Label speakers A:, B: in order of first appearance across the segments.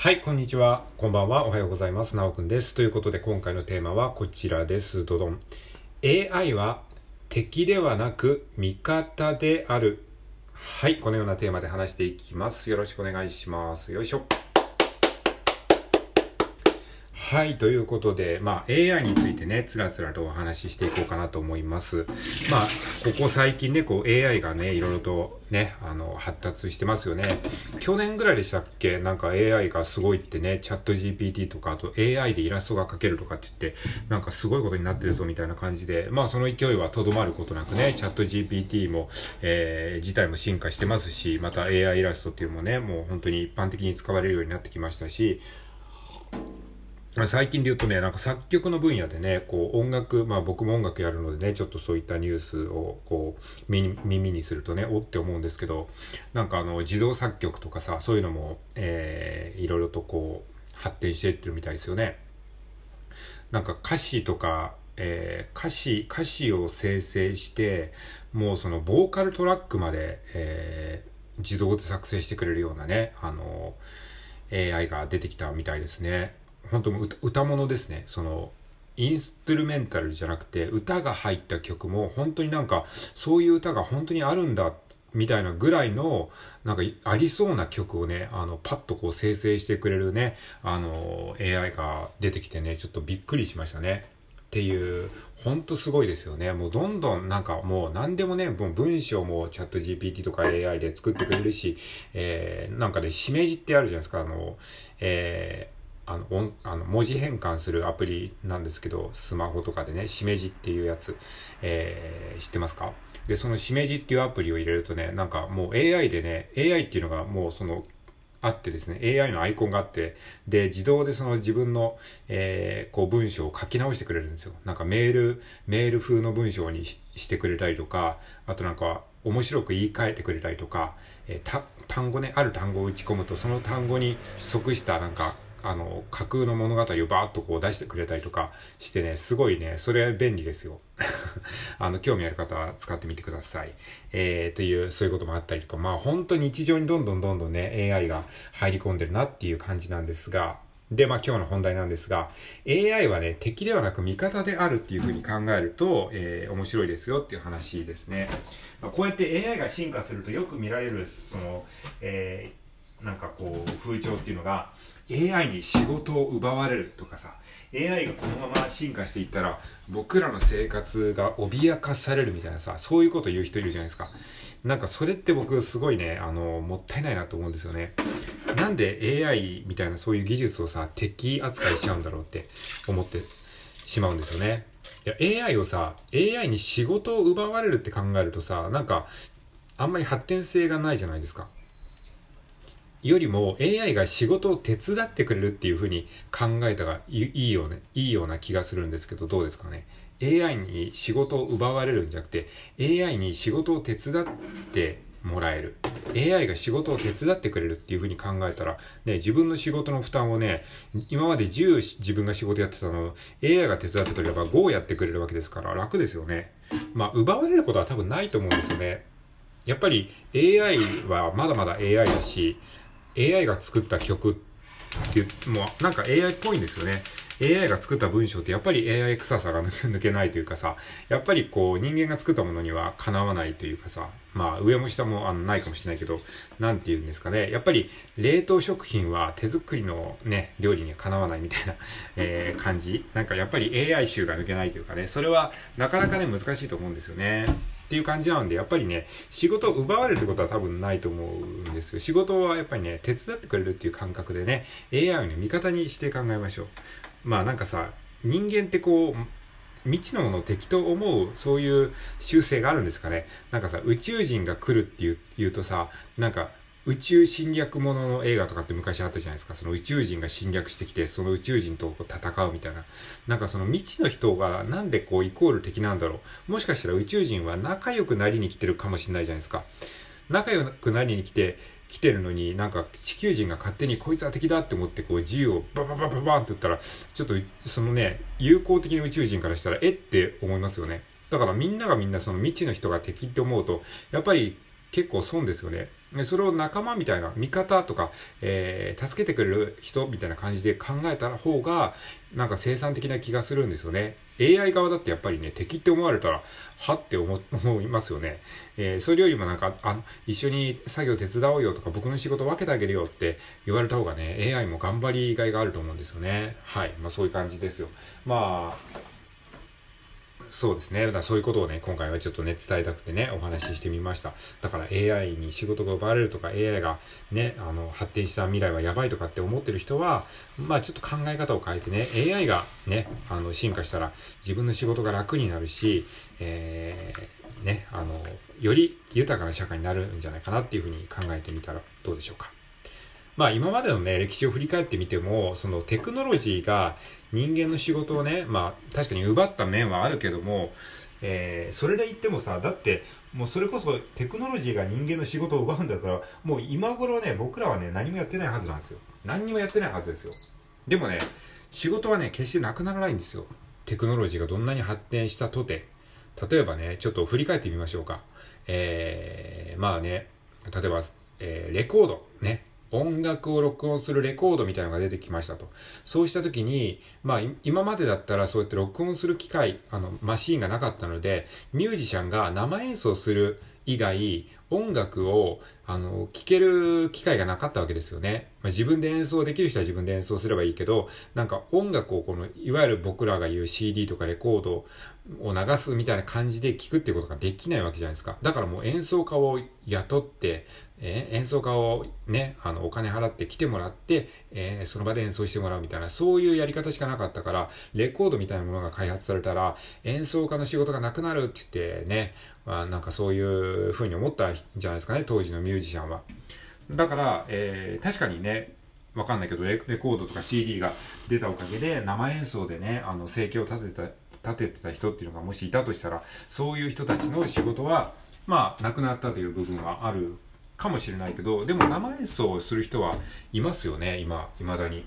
A: はい、こんにちは。こんばんは。おはようございます。なおくんです。ということで、今回のテーマはこちらです。どどん。AI は敵ではなく味方である。はい、このようなテーマで話していきます。よろしくお願いします。よいしょ。はい、ということで、まあ AI についてね、つらつらとお話ししていこうかなと思います。まあ、ここ最近ね、こう AI がね、いろいろとね、あの、発達してますよね。去年ぐらいでしたっけ？なんか AI がすごいってね、チャット GPT とか、あと AI でイラストが描けるとかって言って、なんかすごいことになってるぞみたいな感じで、まあその勢いはとどまることなくね、チャット GPT も、えー、自体も進化してますし、また AI イラストっていうのもね、もう本当に一般的に使われるようになってきましたし、最近で言うとね、なんか作曲の分野でね、こう音楽、まあ僕も音楽やるのでね、ちょっとそういったニュースをこう耳耳にするとね、おって思うんですけど、なんかあの自動作曲とかさ、そういうのも、えー、いろいろとこう発展していってるみたいですよね。なんか歌詞とか、えー、歌詞、歌詞を生成して、もうそのボーカルトラックまで、えー、自動で作成してくれるようなね、あの、AI が出てきたみたいですね。本当歌歌物ですね。その、インストゥルメンタルじゃなくて、歌が入った曲も、本当になんか、そういう歌が本当にあるんだ、みたいなぐらいの、なんか、ありそうな曲をね、あの、パッとこう生成してくれるね、あの、AI が出てきてね、ちょっとびっくりしましたね。っていう、ほんとすごいですよね。もうどんどんなんかもう何でもね、もう文章もチャット GPT とか AI で作ってくれるし、えー、なんかね、しめじってあるじゃないですか、あの、えー、あの、音あの文字変換するアプリなんですけど、スマホとかでね、しめじっていうやつ、えー、知ってますか？で、そのしめじっていうアプリを入れるとね、なんかもう AI でね、AI っていうのがもうその、あってですね、AI のアイコンがあって、で、自動でその自分の、えー、こう文章を書き直してくれるんですよ。なんかメール、メール風の文章にしてくれたりとか、あとなんか、面白く言い換えてくれたりとか、えー、単語ね、ある単語を打ち込むと、その単語に即したなんか、あの、架空の物語をバーッとこう出してくれたりとかしてね、すごいね、それ便利ですよ。あの、興味ある方は使ってみてください。えー、という、そういうこともあったりとか、まあ本当に日常にどんどんどんどんね、AI が入り込んでるなっていう感じなんですが、で、まあ今日の本題なんですが、AI はね、敵ではなく味方であるっていうふうに考えると、えー、面白いですよっていう話ですね。まあ、こうやって AI が進化するとよく見られる、その、えー、なんかこう、風潮っていうのが、AI に仕事を奪われるとかさ、AI がこのまま進化していったら、僕らの生活が脅かされるみたいなさ、そういうこと言う人いるじゃないですか。なんかそれって僕すごいね、あの、もったいないなと思うんですよね。なんで AI みたいなそういう技術をさ、敵扱いしちゃうんだろうって思ってしまうんですよね。いや、AI をさ、AI に仕事を奪われるって考えるとさ、なんか、あんまり発展性がないじゃないですか。よりも AI が仕事を手伝ってくれるっていう風に考えたがいいよね、いいような気がするんですけど、どうですかね。AI に仕事を奪われるんじゃなくて、AI に仕事を手伝ってもらえる。AI が仕事を手伝ってくれるっていう風に考えたら、ね、自分の仕事の負担をね、今まで10自分が仕事やってたのを AI が手伝ってくれれば5やってくれるわけですから楽ですよね。まあ、奪われることは多分ないと思うんですよね。やっぱり AI はまだまだ AI だし、AI が作った曲っていう、もうなんか AI っぽいんですよね。AI が作った文章ってやっぱり AI 臭さが抜けないというかさ、やっぱりこう人間が作ったものにはかなわないというかさ、まあ上も下もあのないかもしれないけど、なんて言うんですかね。やっぱり冷凍食品は手作りのね、料理にはかなわないみたいな、えー、感じ。なんかやっぱり AI 臭が抜けないというかね、それはなかなかね難しいと思うんですよね。っていう感じなんで、やっぱりね、仕事を奪われるってことは多分ないと思うんですよ。仕事はやっぱりね、手伝ってくれるっていう感覚でね、AI をね、味方にして考えましょう。まあなんかさ、人間ってこう、未知のものを敵と思う、そういう習性があるんですかね。なんかさ、宇宙人が来るっていう言うとさ、なんか、宇宙侵略ものの映画とかって昔あったじゃないですか。その宇宙人が侵略してきて、その宇宙人と戦うみたいな。なんかその未知の人がなんでこうイコール敵なんだろう。もしかしたら宇宙人は仲良くなりに来てるかもしれないじゃないですか。仲良くなりに来て、来てるのになんか地球人が勝手にこいつは敵だって思ってこう銃をバババババンって言ったら、ちょっとそのね、友好的な宇宙人からしたらえって思いますよね。だからみんながみんなその未知の人が敵って思うと、やっぱり結構損ですよね。それを仲間みたいな、味方とか、えー、助けてくれる人みたいな感じで考えた方が、なんか生産的な気がするんですよね。AI 側だってやっぱりね、敵って思われたら、はって思いますよね。えー、それよりもなんか、あの、一緒に作業手伝おうよとか、僕の仕事分けてあげるよって言われた方がね、AI も頑張りがいがあると思うんですよね。はい。まあそういう感じですよ。まあ、そうですね。だからそういうことをね、今回はちょっとね、伝えたくてね、お話ししてみました。だから AI に仕事が奪われるとか、AI がね、あの、発展した未来はやばいとかって思ってる人は、まあちょっと考え方を変えてね、AI がね、あの、進化したら自分の仕事が楽になるし、えー、ね、あの、より豊かな社会になるんじゃないかなっていうふうに考えてみたらどうでしょうか。まあ今までのね、歴史を振り返ってみても、そのテクノロジーが人間の仕事をね、まあ確かに奪った面はあるけども、えー、それで言ってもさ、だって、もうそれこそテクノロジーが人間の仕事を奪うんだったら、もう今頃ね、僕らはね、何もやってないはずなんですよ。何にもやってないはずですよ。でもね、仕事はね、決してなくならないんですよ。テクノロジーがどんなに発展したとて。例えばね、ちょっと振り返ってみましょうか。えー、まあね、例えば、えー、レコード、ね。音楽を録音するレコードみたいなのが出てきましたと。そうした時に、まあ今までだったらそうやって録音する機械、あの、マシーンがなかったので、ミュージシャンが生演奏する以外、音楽を、あの、聴ける機会がなかったわけですよね。まあ、自分で演奏できる人は自分で演奏すればいいけど、なんか音楽をこの、いわゆる僕らが言う CD とかレコードを流すみたいな感じで聴くっていうことができないわけじゃないですか。だからもう演奏家を雇って、えー、演奏家をね、あの、お金払って来てもらって、えー、その場で演奏してもらうみたいな、そういうやり方しかなかったから、レコードみたいなものが開発されたら、演奏家の仕事がなくなるって言ってね、まあ、なんかそういう風に思ったんじゃないですかね、当時のミュージシャンは。だから、えー、確かにね、わかんないけどレ、レコードとか CD が出たおかげで、生演奏でね、あの、生計を立てた、立ててた人っていうのがもしいたとしたら、そういう人たちの仕事は、まあ、なくなったという部分はあるかもしれないけど、でも生演奏をする人はいますよね、今、未だに。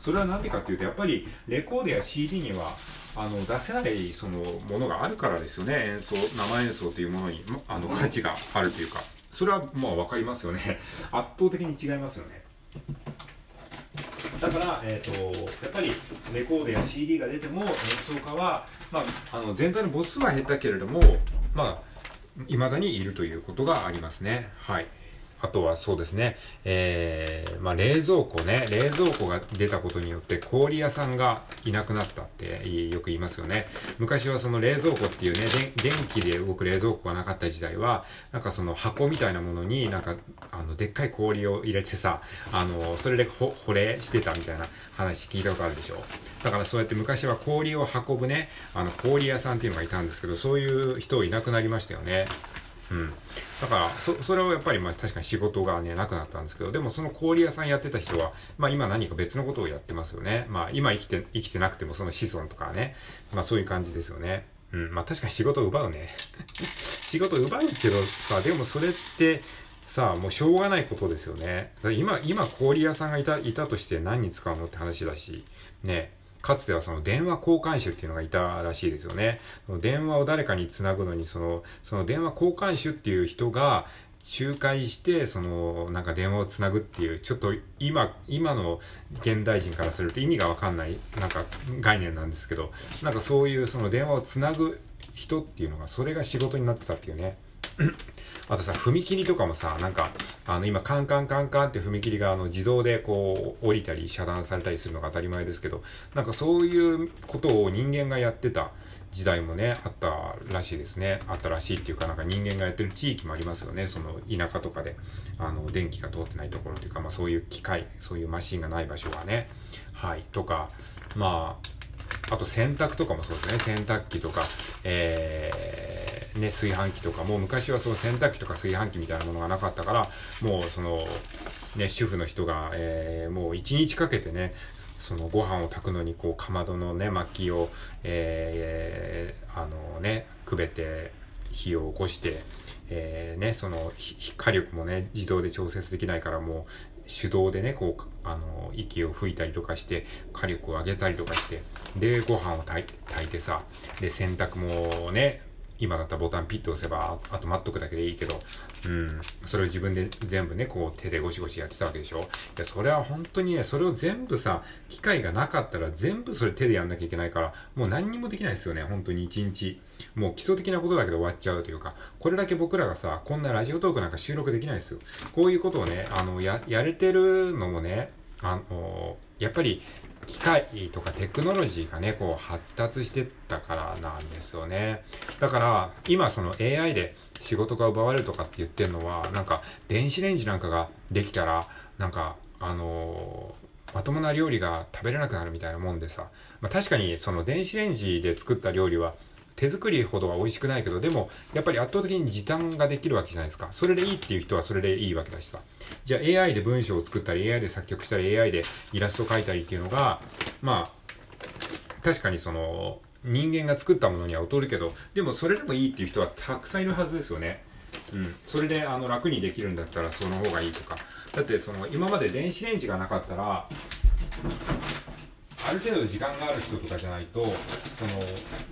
A: それは何でかっていうと、やっぱりレコードや CD には、あの、出せないそのものがあるからですよね、演奏、生演奏というものに、あの、価値があるというか。それはまあ分かりますよね。圧倒的に違いますよね。だから、えーと、やっぱりレコードや CD が出ても演奏家は、まあ、あの全体の母数は減ったけれども、まあ、未だにいるということがありますね。はい。あとはそうですね、えー、まあ冷蔵庫ね、冷蔵庫が出たことによって氷屋さんがいなくなったってよく言いますよね。昔はその冷蔵庫っていうね、電気で動く冷蔵庫がなかった時代は、なんかその箱みたいなものになんか、あの、でっかい氷を入れてさ、あの、それで保冷してたみたいな話聞いたことあるでしょ。だからそうやって昔は氷を運ぶね、あの、氷屋さんっていうのがいたんですけど、そういう人いなくなりましたよね。うん。だから、そ、それはやっぱりまあ確かに仕事がね、なくなったんですけど、でもその氷屋さんやってた人は、まあ今何か別のことをやってますよね。まあ今生きて、生きてなくてもその子孫とかね、まあそういう感じですよね。うん、まあ確かに仕事を奪うね。仕事を奪うけどさ、でもそれって、さあ、もうしょうがないことですよね。今、今氷屋さんがいた、いたとして何に使うのって話だし、ね。かつてはその電話交換手っていうのがいたらしいですよね。その電話を誰かにつなぐのに、その、その電話交換手っていう人が、仲介して、その、なんか電話をつなぐっていう、ちょっと今、今の現代人からすると意味がわかんない、なんか概念なんですけど、なんかそういうその電話をつなぐ人っていうのが、それが仕事になってたっていうね。あとさ、踏切とかもさ、なんか、あの、今、カンカンカンカンって踏切が、あの、自動でこう、降りたり、遮断されたりするのが当たり前ですけど、なんかそういうことを人間がやってた時代もね、あったらしいですね。あったらしいっていうか、なんか人間がやってる地域もありますよね。その、田舎とかで、あの、電気が通ってないところというか、まあそういう機械、そういうマシンがない場所はね、はい、とか、まあ、あと洗濯とかもそうですね。洗濯機とか、えー、ね、炊飯器とかも昔はその洗濯機とか炊飯器みたいなものがなかったから、もうその、ね、主婦の人が、えー、もう一日かけてね、そのご飯を炊くのにこうかまどのね薪を、えー、あのねくべて火を起こして、えー、ねその火力もね自動で調節できないからもう手動でねこうあの息を吹いたりとかして火力を上げたりとかしてでご飯を炊いてさで洗濯もね今だったらボタンピッと押せば、あと待っとくだけでいいけど、うん、それを自分で全部ね、こう手でゴシゴシやってたわけでしょ？いや、それは本当にね、それを全部さ、機械がなかったら全部それ手でやんなきゃいけないから、もう何にもできないですよね、本当に一日。もう基礎的なことだけで終わっちゃうというか、これだけ僕らがさ、こんなラジオトークなんか収録できないですよ。こういうことをね、あの、や、やれてるのもね、あの、やっぱり機械とかテクノロジーがね、こう発達してったからなんですよね。だから、今その AI で仕事が奪われるとかって言ってるのは、なんか電子レンジなんかができたら、なんか、あの、まともな料理が食べれなくなるみたいなもんでさ、まあ、確かにその電子レンジで作った料理は手作りほどは美味しくないけど、でも、やっぱり圧倒的に時短ができるわけじゃないですか。それでいいっていう人はそれでいいわけだしさ。じゃあ AI で文章を作ったり、AI で作曲したり、AI でイラストを描いたりっていうのが、まあ、確かにその、人間が作ったものには劣るけど、でもそれでもいいっていう人はたくさんいるはずですよね。うん。それで、あの、楽にできるんだったらその方がいいとか。だって、その、今まで電子レンジがなかったら、ある程度時間がある人とかじゃないとその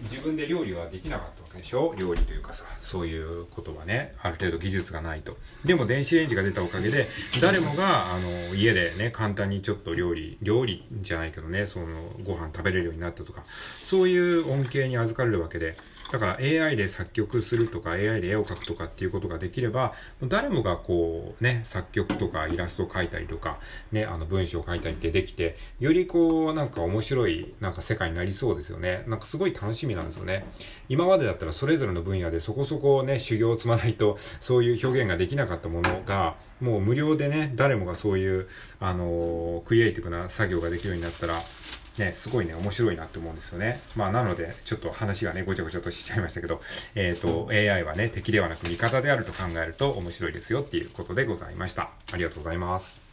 A: 自分で料理はできなかったわけでしょ？料理というかさそういうことはねある程度技術がないと。でも電子レンジが出たおかげで誰もがあの家でね簡単にちょっと料理料理じゃないけどねそのご飯食べれるようになったとかそういう恩恵に預かれるわけで。だから AI で作曲するとか AI で絵を描くとかっていうことができれば、誰もがこうね、作曲とかイラストを描いたりとか、ね、あの文章を書いたりってできて、よりこうなんか面白いなんか世界になりそうですよね。なんかすごい楽しみなんですよね。今までだったらそれぞれの分野でそこそこね、修行を積まないとそういう表現ができなかったものが、もう無料でね、誰もがそういう、あのー、クリエイティブな作業ができるようになったら、ね、すごいね、面白いなって思うんですよね。まあ、なので、ちょっと話がね、ごちゃごちゃとしちゃいましたけど、えっ、ー、と、AI はね、敵ではなく味方であると考えると面白いですよっていうことでございました。ありがとうございます。